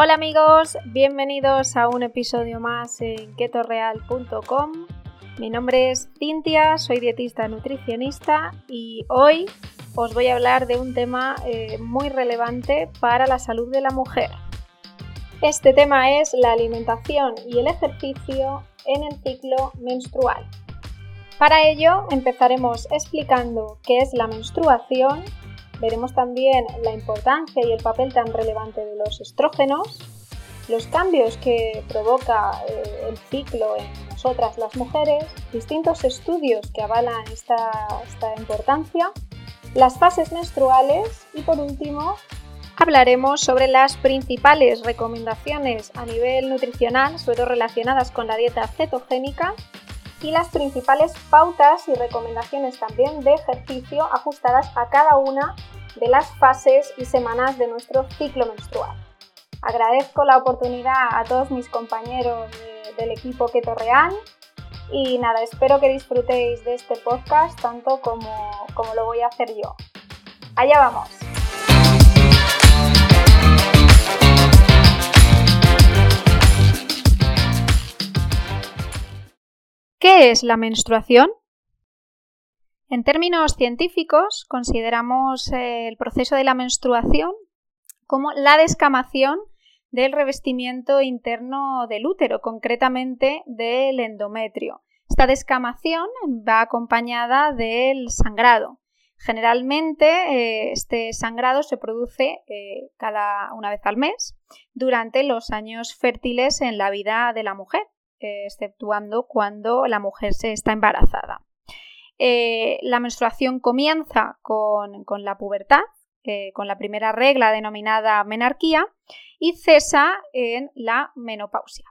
Hola amigos, bienvenidos a un episodio más en ketoreal.com. Mi nombre es Cintia, soy dietista nutricionista y hoy os voy a hablar de un tema eh, muy relevante para la salud de la mujer. Este tema es la alimentación y el ejercicio en el ciclo menstrual. Para ello empezaremos explicando qué es la menstruación Veremos también la importancia y el papel tan relevante de los estrógenos, los cambios que provoca eh, el ciclo en nosotras las mujeres, distintos estudios que avalan esta, esta importancia, las fases menstruales y por último hablaremos sobre las principales recomendaciones a nivel nutricional, sobre todo relacionadas con la dieta cetogénica y las principales pautas y recomendaciones también de ejercicio ajustadas a cada una de las fases y semanas de nuestro ciclo menstrual. Agradezco la oportunidad a todos mis compañeros del equipo Keto Real y nada, espero que disfrutéis de este podcast tanto como, como lo voy a hacer yo. Allá vamos. ¿Qué es la menstruación? En términos científicos, consideramos eh, el proceso de la menstruación como la descamación del revestimiento interno del útero, concretamente del endometrio. Esta descamación va acompañada del sangrado. Generalmente eh, este sangrado se produce eh, cada una vez al mes durante los años fértiles en la vida de la mujer, exceptuando cuando la mujer se está embarazada. Eh, la menstruación comienza con, la pubertad, eh, con la primera regla denominada menarquía, y cesa en la menopausia.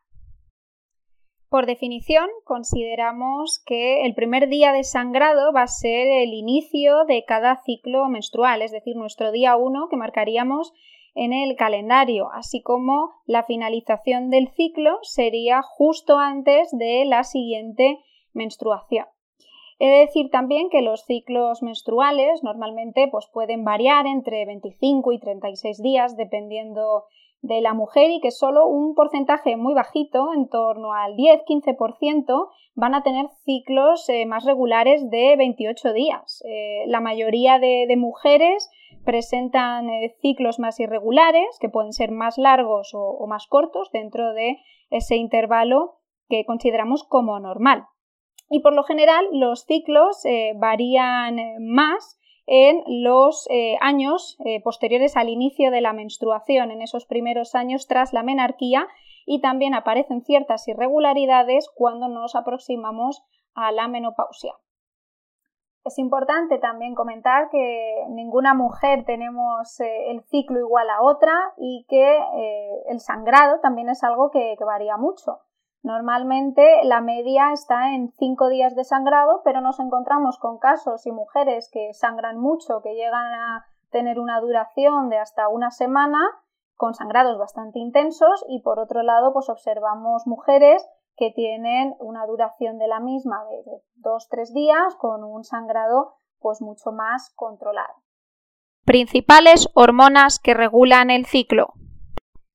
Por definición, consideramos que el primer día de sangrado va a ser el inicio de cada ciclo menstrual, es decir, nuestro día 1 que marcaríamos en el calendario, así como la finalización del ciclo sería justo antes de la siguiente menstruación. He de decir también que los ciclos menstruales normalmente pues, pueden variar entre 25 y 36 días dependiendo de la mujer y que solo un porcentaje muy bajito, en torno al 10-15%, van a tener ciclos eh, más regulares de 28 días. Eh, la mayoría de, mujeres presentan eh, ciclos más irregulares, que pueden ser más largos o más cortos dentro de ese intervalo que consideramos como normal y por lo general los ciclos eh, varían eh, más en los años posteriores al inicio de la menstruación, en esos primeros años tras la menarquía, y también aparecen ciertas irregularidades cuando nos aproximamos a la menopausia. Es importante también comentar que ninguna mujer tenemos el ciclo igual a otra y que el sangrado también es algo que varía mucho. Normalmente la media está en 5 días de sangrado, pero nos encontramos con casos y mujeres que sangran mucho, que llegan a tener una duración de hasta una semana, con sangrados bastante intensos, y por otro lado, pues observamos mujeres que tienen una duración de la misma de 2-3 días con un sangrado pues mucho más controlado. Principales hormonas que regulan el ciclo.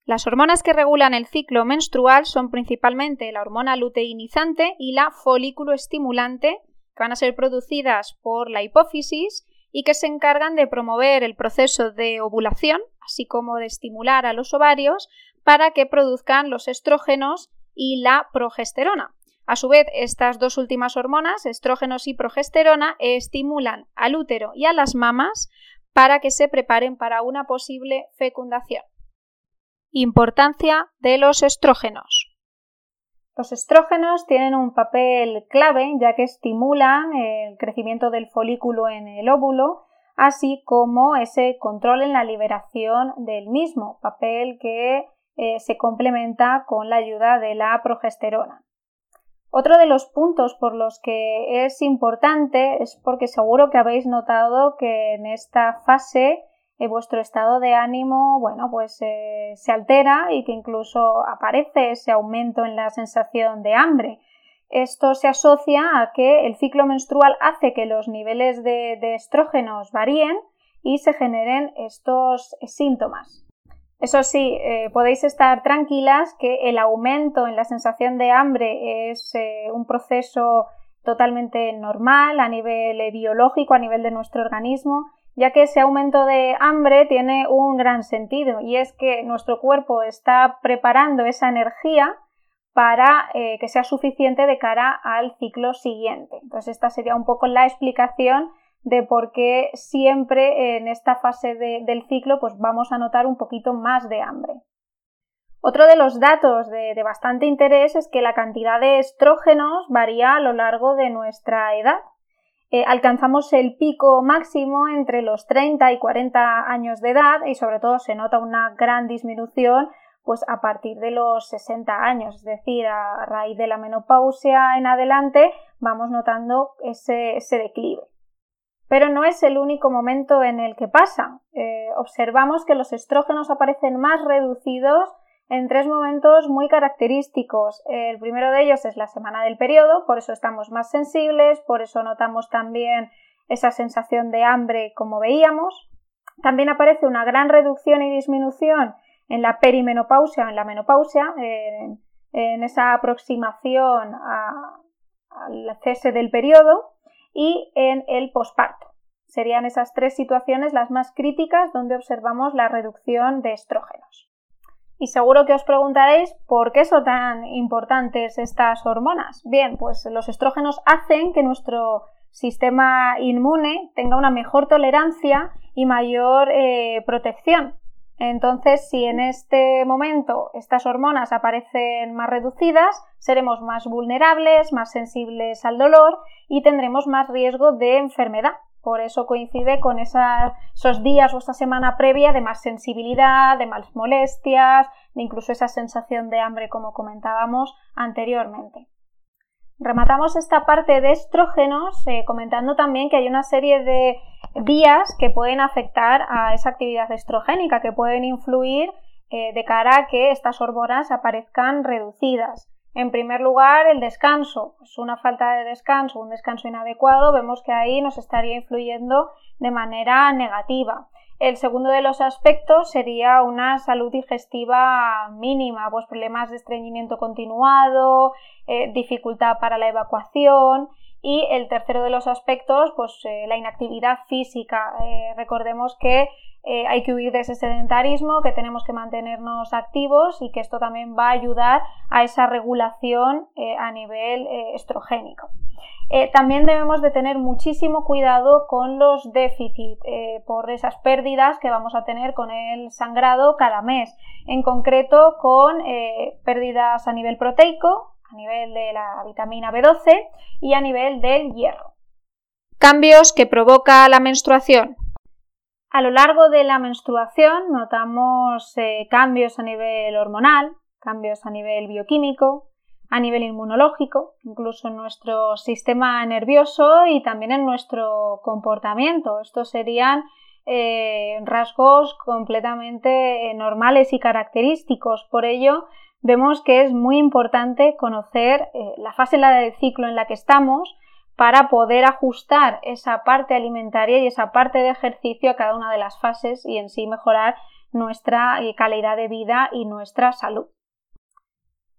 Las hormonas que regulan el ciclo menstrual son principalmente la hormona luteinizante y la folículo estimulante, que van a ser producidas por la hipófisis y que se encargan de promover el proceso de ovulación, así como de estimular a los ovarios para que produzcan los estrógenos y la progesterona. A su vez, estas dos últimas hormonas, estrógenos y progesterona, estimulan al útero y a las mamas para que se preparen para una posible fecundación. Importancia de los estrógenos. Los estrógenos tienen un papel clave ya que estimulan el crecimiento del folículo en el óvulo, así como ese control en la liberación del mismo, papel que eh, se complementa con la ayuda de la progesterona. Otro de los puntos por los que es importante es porque seguro que habéis notado que en esta fase eh, vuestro estado de ánimo, bueno, pues eh, se altera y que incluso aparece ese aumento en la sensación de hambre. Esto se asocia a que el ciclo menstrual hace que los niveles de, de estrógenos varíen y se generen estos síntomas. Eso sí, eh, podéis estar tranquilas que el aumento en la sensación de hambre es eh, un proceso totalmente normal a nivel eh, biológico, a nivel de nuestro organismo, ya que ese aumento de hambre tiene un gran sentido y es que nuestro cuerpo está preparando esa energía para que sea suficiente de cara al ciclo siguiente. Entonces esta sería un poco la explicación de por qué siempre en esta fase del ciclo pues vamos a notar un poquito más de hambre. Otro de los datos de, bastante interés es que la cantidad de estrógenos varía a lo largo de nuestra edad. Eh, alcanzamos el pico máximo entre los 30 y 40 años de edad y sobre todo se nota una gran disminución pues a partir de los 60 años, es decir, a raíz de la menopausia en adelante vamos notando ese declive pero no es el único momento en el que pasa. Eh, observamos que los estrógenos aparecen más reducidos en tres momentos muy característicos. El primero de ellos es la semana del periodo, por eso estamos más sensibles, por eso notamos también esa sensación de hambre como veíamos. También aparece una gran reducción y disminución en la perimenopausia, en la menopausia, en, esa aproximación al cese del periodo y en el posparto. Serían esas tres situaciones las más críticas donde observamos la reducción de estrógenos. Y seguro que os preguntaréis por qué son tan importantes estas hormonas. Bien, pues los estrógenos hacen que nuestro sistema inmune tenga una mejor tolerancia y mayor eh, protección. Entonces, si en este momento estas hormonas aparecen más reducidas, seremos más vulnerables, más sensibles al dolor y tendremos más riesgo de enfermedad. Por eso coincide con esos días o esa semana previa de más sensibilidad, de más molestias, de incluso esa sensación de hambre como comentábamos anteriormente. Rematamos esta parte de estrógenos eh, comentando también que hay una serie de vías que pueden afectar a esa actividad estrogénica, que pueden influir eh, de cara a que estas hormonas aparezcan reducidas. En primer lugar, el descanso. Pues una falta de descanso, un descanso inadecuado, vemos que ahí nos estaría influyendo de manera negativa. El segundo de los aspectos sería una salud digestiva mínima, pues problemas de estreñimiento continuado, eh, dificultad para la evacuación y el tercero de los aspectos, pues eh, la inactividad física. Eh, recordemos que eh, hay que huir de ese sedentarismo, que tenemos que mantenernos activos y que esto también va a ayudar a esa regulación a nivel estrogénico. también debemos de tener muchísimo cuidado con los déficits por esas pérdidas que vamos a tener con el sangrado cada mes, en concreto con pérdidas a nivel proteico, a nivel de la vitamina B12 y a nivel del hierro. Cambios que provoca la menstruación. A lo largo de la menstruación notamos eh, cambios a nivel hormonal, cambios a nivel bioquímico, a nivel inmunológico, incluso en nuestro sistema nervioso y también en nuestro comportamiento. Estos serían eh, rasgos completamente eh, normales y característicos. Por ello, vemos que es muy importante conocer la fase del ciclo en la que estamos para poder ajustar esa parte alimentaria y esa parte de ejercicio a cada una de las fases y en sí mejorar nuestra eh, calidad de vida y nuestra salud.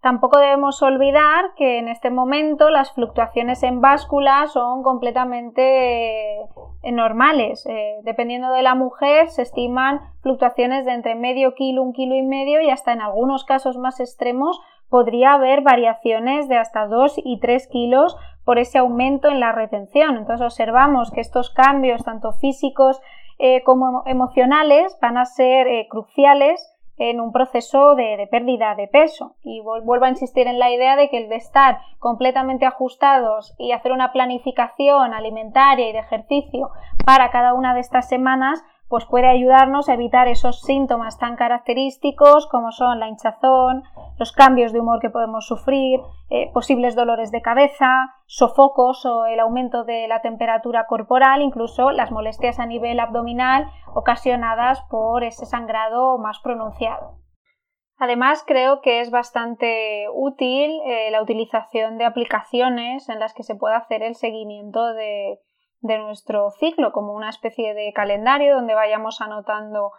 Tampoco debemos olvidar que en este momento las fluctuaciones en báscula son completamente eh, normales. Eh, dependiendo de la mujer, se estiman fluctuaciones de entre medio kilo, un kilo y medio y hasta en algunos casos más extremos podría haber variaciones de hasta 2 y 3 kilos por ese aumento en la retención. Entonces observamos que estos cambios, tanto físicos eh, como emocionales, van a ser cruciales en un proceso de, pérdida de peso. Y vuelvo a insistir en la idea de que el de estar completamente ajustados y hacer una planificación alimentaria y de ejercicio para cada una de estas semanas pues puede ayudarnos a evitar esos síntomas tan característicos como son la hinchazón, los cambios de humor que podemos sufrir, eh, posibles dolores de cabeza, sofocos o el aumento de la temperatura corporal, incluso las molestias a nivel abdominal ocasionadas por ese sangrado más pronunciado. Además, creo que es bastante útil eh, la utilización de aplicaciones en las que se pueda hacer el seguimiento de, de nuestro ciclo, como una especie de calendario donde vayamos anotando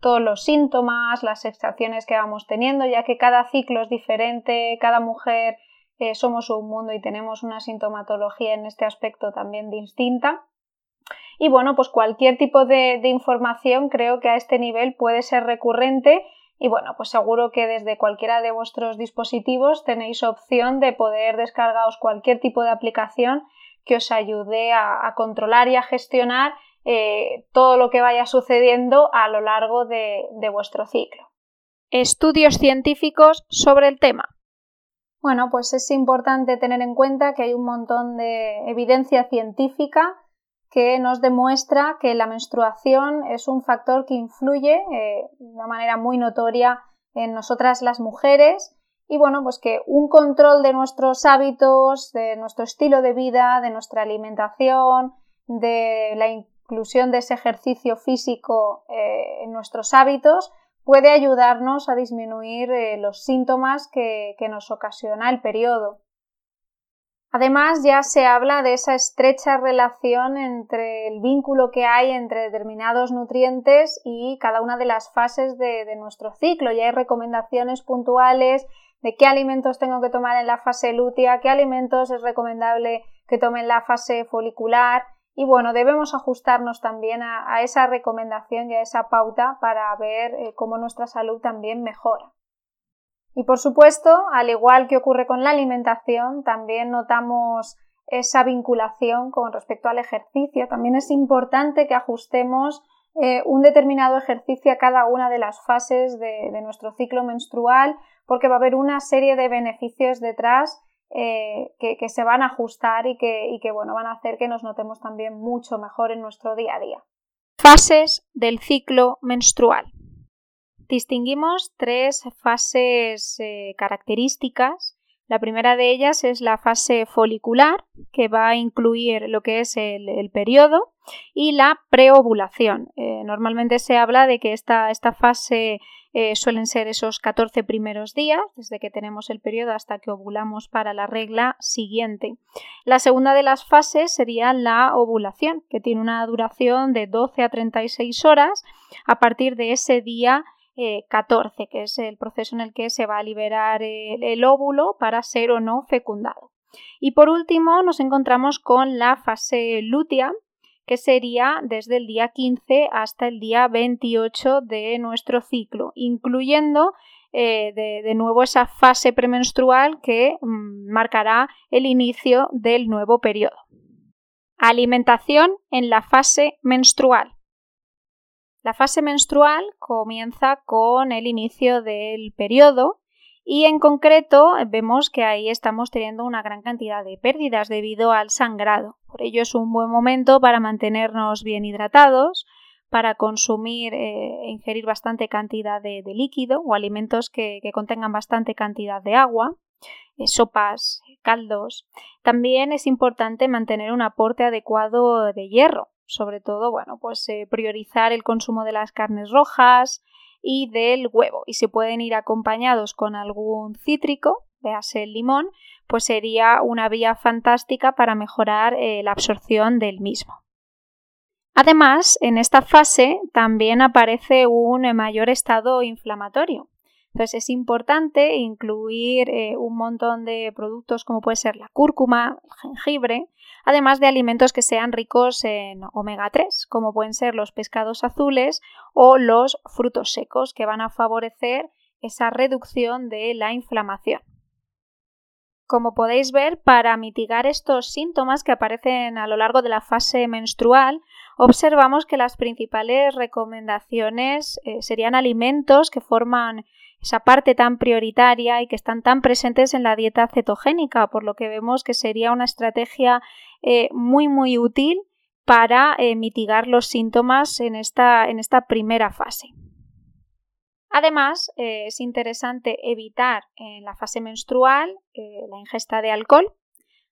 todos los síntomas, las sensaciones que vamos teniendo, ya que cada ciclo es diferente, cada mujer eh, somos un mundo y tenemos una sintomatología en este aspecto también distinta. Y bueno, pues cualquier tipo de, información creo que a este nivel puede ser recurrente y bueno, pues seguro que desde cualquiera de vuestros dispositivos tenéis opción de poder descargaros cualquier tipo de aplicación que os ayude a, controlar y a gestionar eh, todo lo que vaya sucediendo a lo largo de vuestro ciclo. Estudios científicos sobre el tema. Bueno, pues es importante tener en cuenta que hay un montón de evidencia científica que nos demuestra que la menstruación es un factor que influye eh, de una manera muy notoria en nosotras las mujeres y bueno, pues que un control de nuestros hábitos, de nuestro estilo de vida, de nuestra alimentación, de la inclusión de ese ejercicio físico eh, en nuestros hábitos, puede ayudarnos a disminuir eh, los síntomas que nos ocasiona el periodo. Además, ya se habla de esa estrecha relación entre el vínculo que hay entre determinados nutrientes y cada una de las fases de, nuestro ciclo. Ya hay recomendaciones puntuales de qué alimentos tengo que tomar en la fase lútea, qué alimentos es recomendable que tome en la fase folicular. Y bueno, debemos ajustarnos también a, esa recomendación y a esa pauta para ver eh, cómo nuestra salud también mejora. Y por supuesto, al igual que ocurre con la alimentación, también notamos esa vinculación con respecto al ejercicio. También es importante que ajustemos eh, un determinado ejercicio a cada una de las fases de, nuestro ciclo menstrual porque va a haber una serie de beneficios detrás eh, que, se van a ajustar y que, bueno, van a hacer que nos notemos también mucho mejor en nuestro día a día. Fases del ciclo menstrual. Distinguimos tres fases eh, características. La primera de ellas es la fase folicular, que va a incluir lo que es el, periodo, y la preovulación. Eh, normalmente se habla de que esta, esta fase eh, suelen ser esos 14 primeros días, desde que tenemos el periodo hasta que ovulamos para la regla siguiente. La segunda de las fases sería la ovulación, que tiene una duración de 12 a 36 horas a partir de ese día 14, eh, que es el proceso en el que se va a liberar el, óvulo para ser o no fecundado. Y por último nos encontramos con la fase lútea, que sería desde el día 15 hasta el día 28 de nuestro ciclo, incluyendo eh, de, nuevo esa fase premenstrual que mm, marcará el inicio del nuevo periodo. Alimentación en la fase menstrual. La fase menstrual comienza con el inicio del periodo y en concreto vemos que ahí estamos teniendo una gran cantidad de pérdidas debido al sangrado. Por ello es un buen momento para mantenernos bien hidratados, para consumir e ingerir bastante cantidad de, líquido o alimentos que, contengan bastante cantidad de agua, eh, sopas, caldos. También es importante mantener un aporte adecuado de hierro, sobre todo, bueno, pues eh, priorizar el consumo de las carnes rojas y del huevo. Y si pueden ir acompañados con algún cítrico, véase el limón, pues sería una vía fantástica para mejorar eh, la absorción del mismo. Además, en esta fase también aparece un mayor estado inflamatorio. Entonces es importante incluir eh, un montón de productos como puede ser la cúrcuma, el jengibre, además de alimentos que sean ricos en omega 3, como pueden ser los pescados azules o los frutos secos, que van a favorecer esa reducción de la inflamación. Como podéis ver, para mitigar estos síntomas que aparecen a lo largo de la fase menstrual, observamos que las principales recomendaciones eh, serían alimentos que forman esa parte tan prioritaria y que están tan presentes en la dieta cetogénica, por lo que vemos que sería una estrategia eh, muy muy útil para eh, mitigar los síntomas en esta, en esta primera fase. Además, eh, es interesante evitar en la fase menstrual la ingesta de alcohol,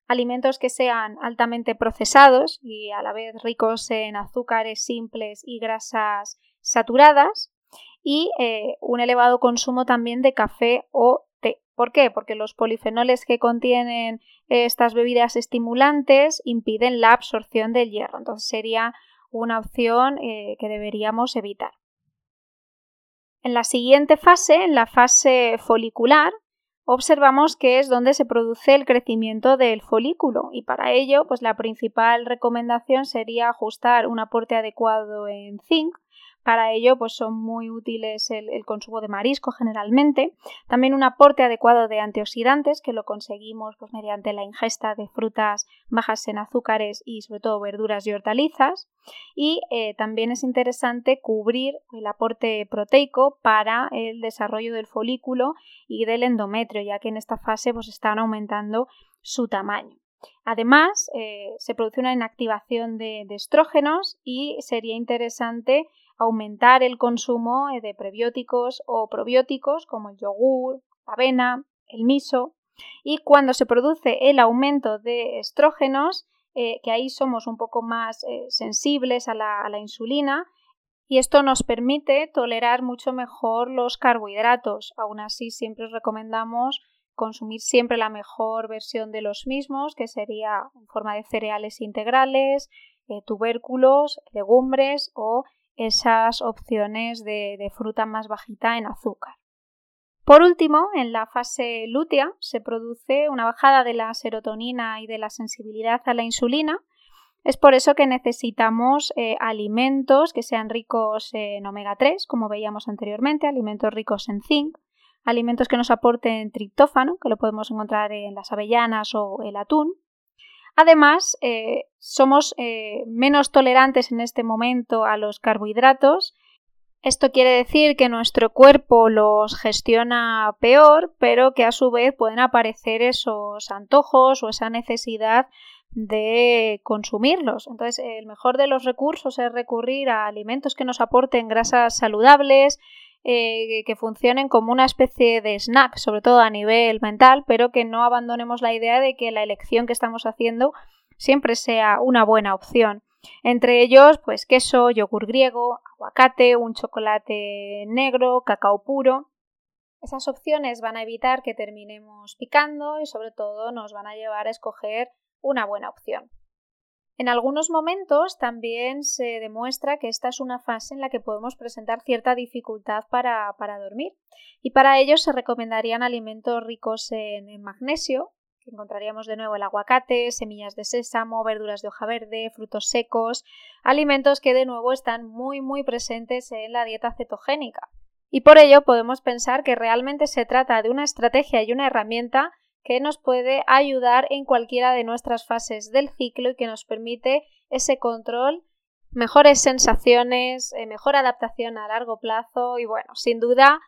alimentos que sean altamente procesados y a la vez ricos en azúcares simples y grasas saturadas, y eh, un elevado consumo también de café o té. ¿Por qué? Porque los polifenoles que contienen estas bebidas estimulantes impiden la absorción del hierro. Entonces sería una opción eh, que deberíamos evitar. En la siguiente fase, en la fase folicular, observamos que es donde se produce el crecimiento del folículo y para ello pues la principal recomendación sería ajustar un aporte adecuado en zinc para ello, pues son muy útiles el, consumo de marisco generalmente. También un aporte adecuado de antioxidantes, que lo conseguimos pues, mediante la ingesta de frutas bajas en azúcares y sobre todo verduras y hortalizas. Y eh, también es interesante cubrir el aporte proteico para el desarrollo del folículo y del endometrio, ya que en esta fase pues, están aumentando su tamaño. Además, eh, se produce una inactivación de, estrógenos y sería interesante aumentar el consumo eh, de prebióticos o probióticos como el yogur, la avena, el miso. Y cuando se produce el aumento de estrógenos, eh, que ahí somos un poco más eh, sensibles a la, a la insulina, y esto nos permite tolerar mucho mejor los carbohidratos. Aún así, siempre os recomendamos consumir siempre la mejor versión de los mismos, que sería en forma de cereales integrales, tubérculos, legumbres o esas opciones de, fruta más bajita en azúcar. Por último, en la fase lútea se produce una bajada de la serotonina y de la sensibilidad a la insulina. Es por eso que necesitamos eh, alimentos que sean ricos en omega 3, como veíamos anteriormente, alimentos ricos en zinc, alimentos que nos aporten triptófano, que lo podemos encontrar en las avellanas o el atún, Además, eh, somos eh, menos tolerantes en este momento a los carbohidratos. Esto quiere decir que nuestro cuerpo los gestiona peor, pero que a su vez pueden aparecer esos antojos o esa necesidad de consumirlos. Entonces, el mejor de los recursos es recurrir a alimentos que nos aporten grasas saludables, eh, que funcionen como una especie de snack, sobre todo a nivel mental, pero que no abandonemos la idea de que la elección que estamos haciendo siempre sea una buena opción. Entre ellos, pues queso, yogur griego, aguacate, un chocolate negro, cacao puro. Esas opciones van a evitar que terminemos picando y sobre todo nos van a llevar a escoger una buena opción. En algunos momentos también se demuestra que esta es una fase en la que podemos presentar cierta dificultad para, dormir y para ello se recomendarían alimentos ricos en, magnesio, que encontraríamos de nuevo el aguacate, semillas de sésamo, verduras de hoja verde, frutos secos, alimentos que de nuevo están muy muy presentes en la dieta cetogénica. Y por ello podemos pensar que realmente se trata de una estrategia y una herramienta que nos puede ayudar en cualquiera de nuestras fases del ciclo y que nos permite ese control, mejores sensaciones, eh, mejor adaptación a largo plazo y bueno, sin duda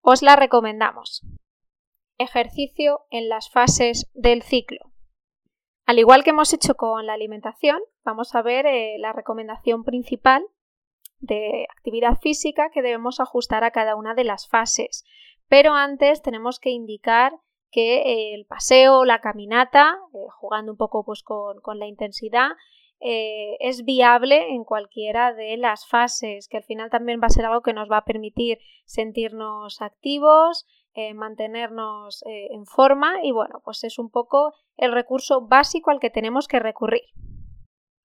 os la recomendamos. Ejercicio en las fases del ciclo. Al igual que hemos hecho con la alimentación, vamos a ver eh, la recomendación principal de actividad física que debemos ajustar a cada una de las fases. Pero antes tenemos que indicar que el paseo, la caminata, eh, jugando un poco pues, con, la intensidad, eh, es viable en cualquiera de las fases, que al final también va a ser algo que nos va a permitir sentirnos activos, eh, mantenernos en forma y bueno, pues es un poco el recurso básico al que tenemos que recurrir.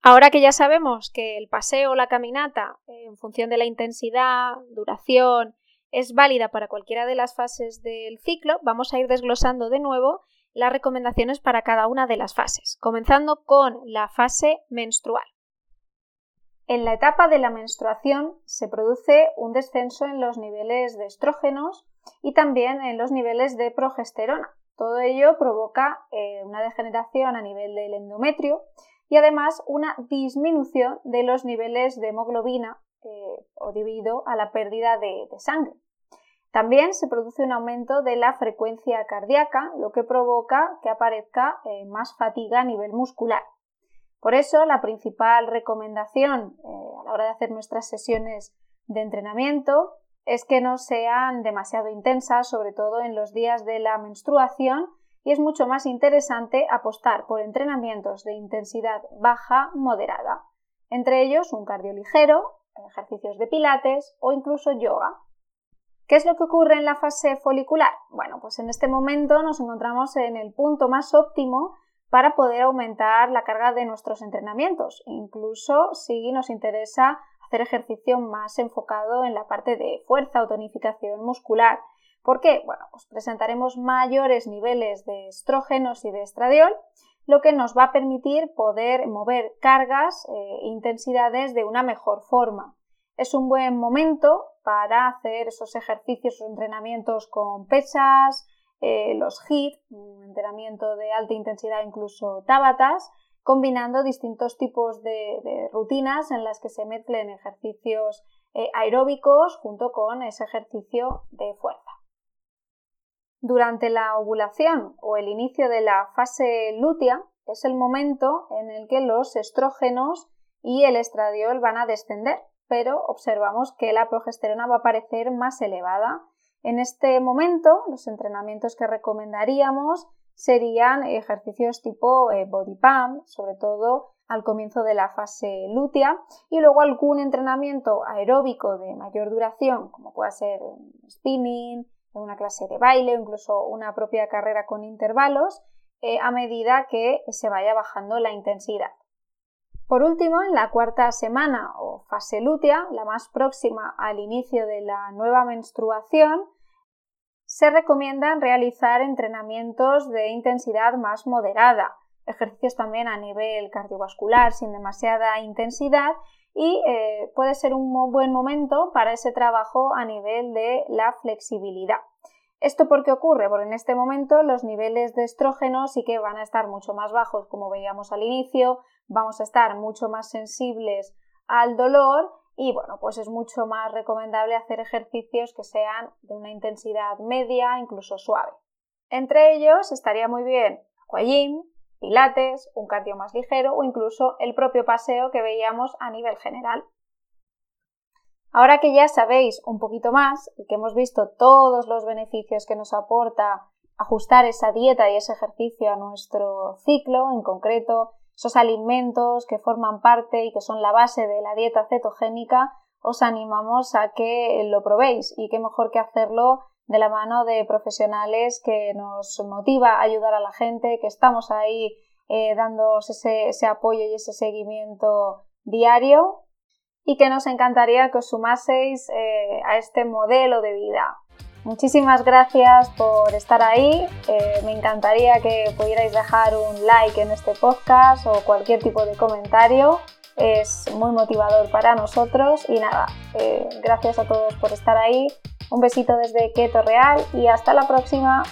Ahora que ya sabemos que el paseo o la caminata, en función de la intensidad, duración es válida para cualquiera de las fases del ciclo, vamos a ir desglosando de nuevo las recomendaciones para cada una de las fases, comenzando con la fase menstrual. En la etapa de la menstruación se produce un descenso en los niveles de estrógenos y también en los niveles de progesterona. Todo ello provoca eh, una degeneración a nivel del endometrio y además una disminución de los niveles de hemoglobina eh, o debido a la pérdida de sangre. También se produce un aumento de la frecuencia cardíaca, lo que provoca que aparezca eh, más fatiga a nivel muscular. Por eso, la principal recomendación eh, a la hora de hacer nuestras sesiones de entrenamiento es que no sean demasiado intensas, sobre todo en los días de la menstruación, y es mucho más interesante apostar por entrenamientos de intensidad baja moderada, entre ellos un cardio ligero, ejercicios de pilates o incluso yoga. ¿Qué es lo que ocurre en la fase folicular? Bueno, pues en este momento nos encontramos en el punto más óptimo para poder aumentar la carga de nuestros entrenamientos, incluso si nos interesa hacer ejercicio más enfocado en la parte de fuerza o tonificación muscular. ¿Por qué? Bueno, pues presentaremos mayores niveles de estrógenos y de estradiol, lo que nos va a permitir poder mover cargas e intensidades de una mejor forma. Es un buen momento para hacer esos ejercicios o entrenamientos con pesas, eh, los HIIT, un entrenamiento de alta intensidad, incluso tabatas, combinando distintos tipos de, rutinas en las que se mezclen ejercicios eh, aeróbicos junto con ese ejercicio de fuerza. Durante la ovulación o el inicio de la fase lútea es el momento en el que los estrógenos y el estradiol van a descender, pero observamos que la progesterona va a parecer más elevada. En este momento, los entrenamientos que recomendaríamos serían ejercicios tipo eh, body pump, sobre todo al comienzo de la fase lútea, y luego algún entrenamiento aeróbico de mayor duración, como puede ser spinning, una clase de baile o incluso una propia carrera con intervalos, eh, a medida que se vaya bajando la intensidad. Por último, en la cuarta semana o fase lútea, la más próxima al inicio de la nueva menstruación, se recomiendan realizar entrenamientos de intensidad más moderada, ejercicios también a nivel cardiovascular sin demasiada intensidad y eh, puede ser un buen momento para ese trabajo a nivel de la flexibilidad. ¿Esto por qué ocurre? Porque en este momento los niveles de estrógeno sí que van a estar mucho más bajos, como veíamos al inicio, vamos a estar mucho más sensibles al dolor y bueno, pues es mucho más recomendable hacer ejercicios que sean de una intensidad media, incluso suave. Entre ellos estaría muy bien aquagym, pilates, un cardio más ligero o incluso el propio paseo que veíamos a nivel general. Ahora que ya sabéis un poquito más y que hemos visto todos los beneficios que nos aporta ajustar esa dieta y ese ejercicio a nuestro ciclo, en concreto esos alimentos que forman parte y que son la base de la dieta cetogénica, os animamos a que lo probéis y qué mejor que hacerlo de la mano de profesionales que nos motiva ayudar a la gente, que estamos ahí eh, dándos ese, apoyo y ese seguimiento diario y que nos encantaría que os sumaseis eh, a este modelo de vida. Muchísimas gracias por estar ahí. Eh, me encantaría que pudierais dejar un like en este podcast o cualquier tipo de comentario. Es muy motivador para nosotros y nada, eh, gracias a todos por estar ahí. Un besito desde Keto Real y hasta la próxima.